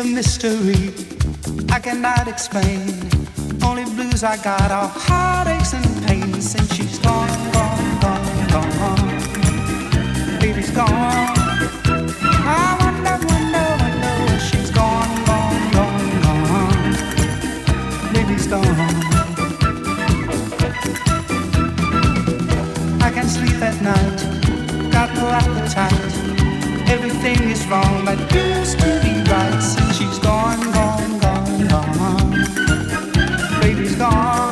a mystery I cannot explain. Only blues I got are heartaches and pains since she's gone, gone, gone, gone. Baby's gone. star.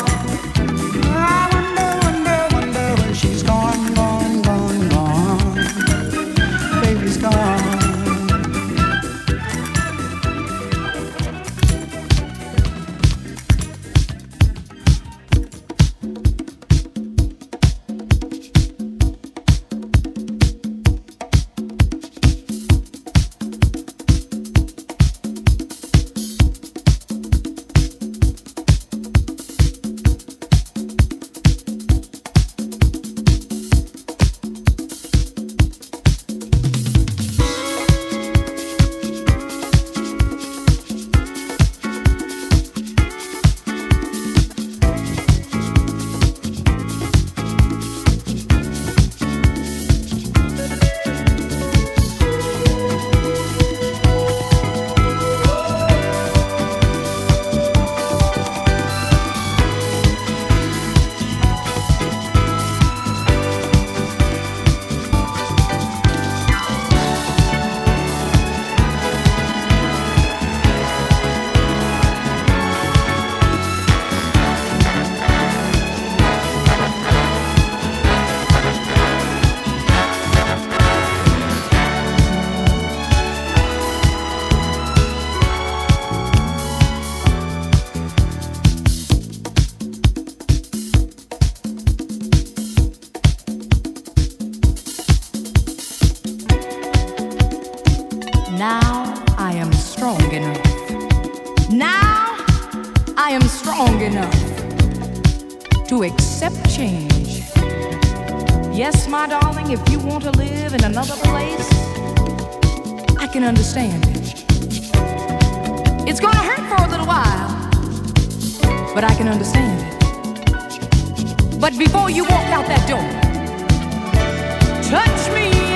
I can understand it. It's gonna hurt for a little while, but I can understand it. But before you walk out that door, touch me.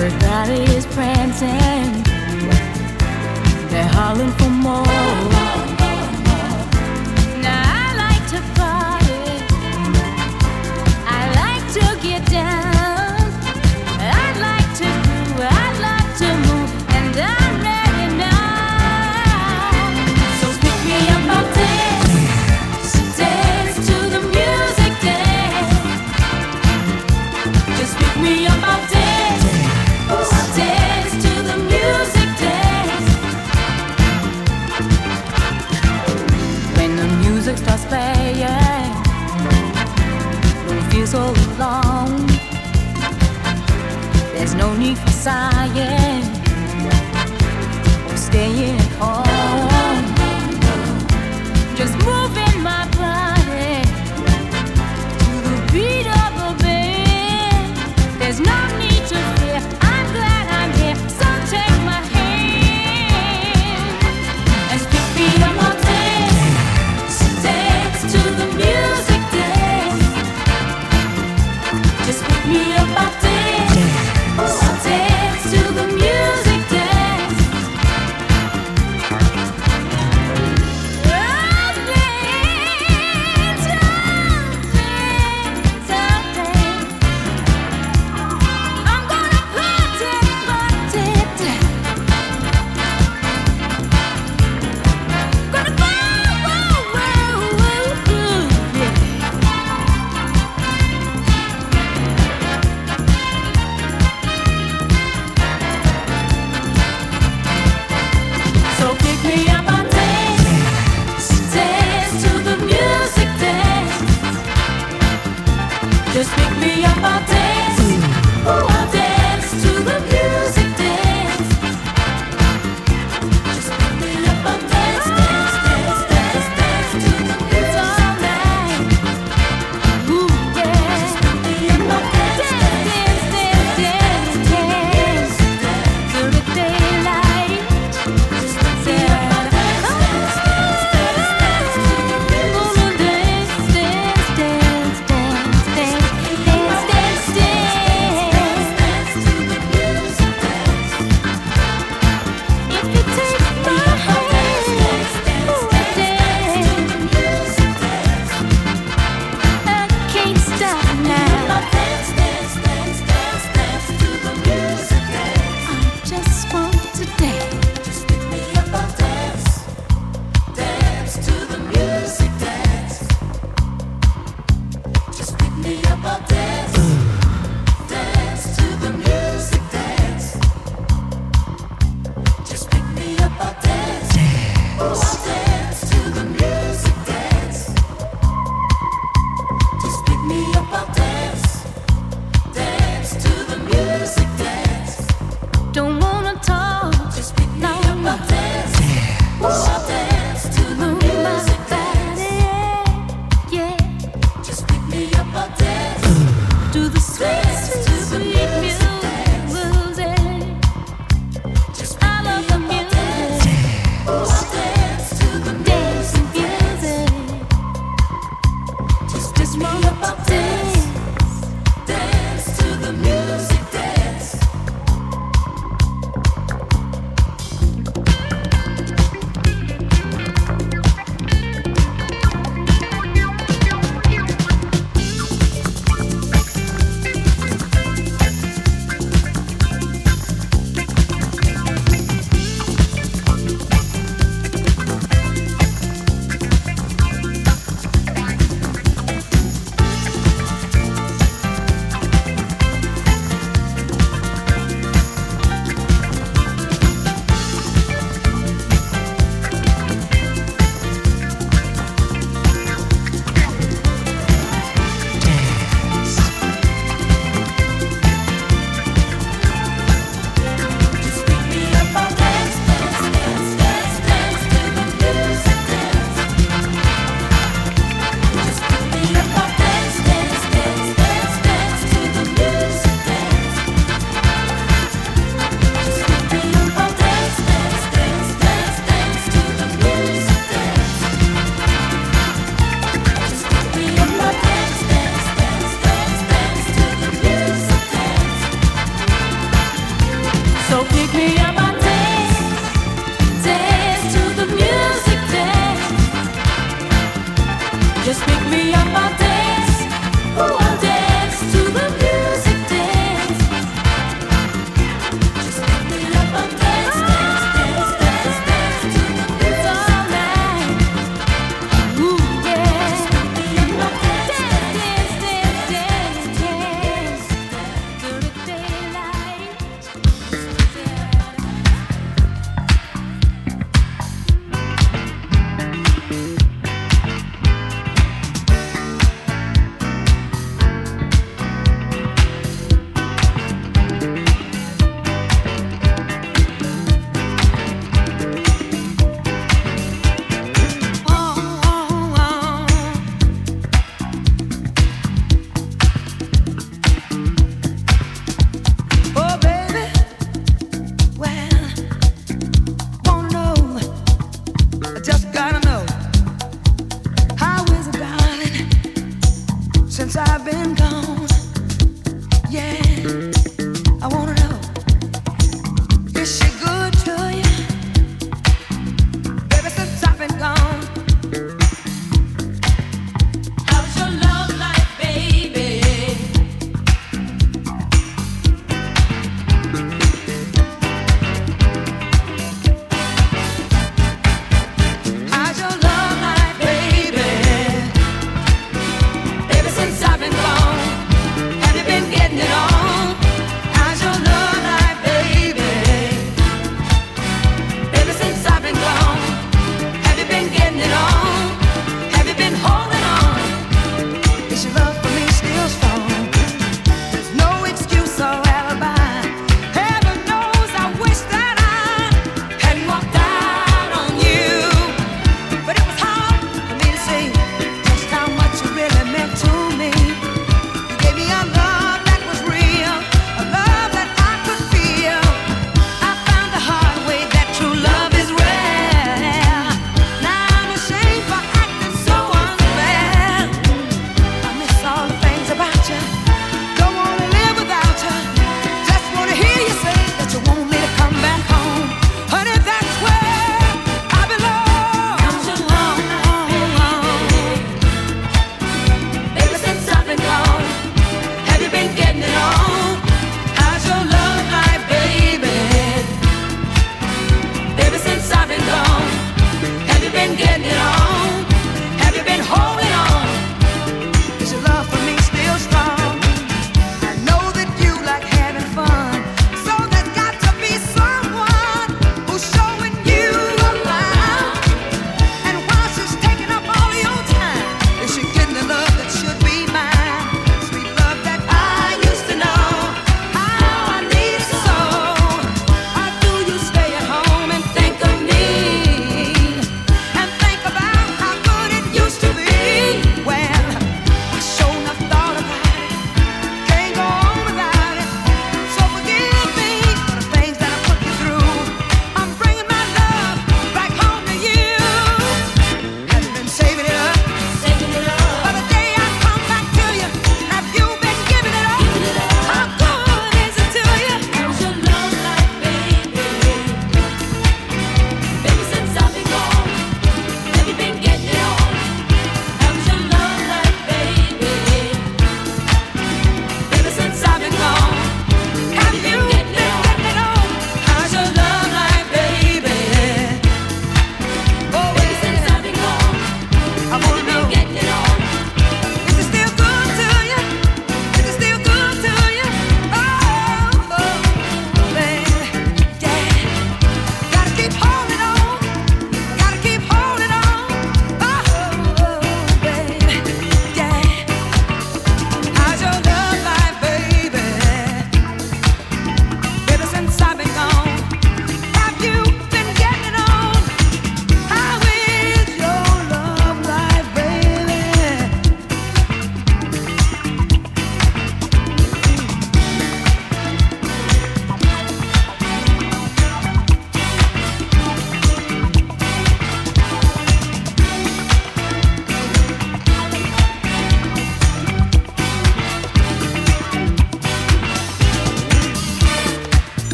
Me up, I'll dance. I'll dance to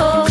Oh.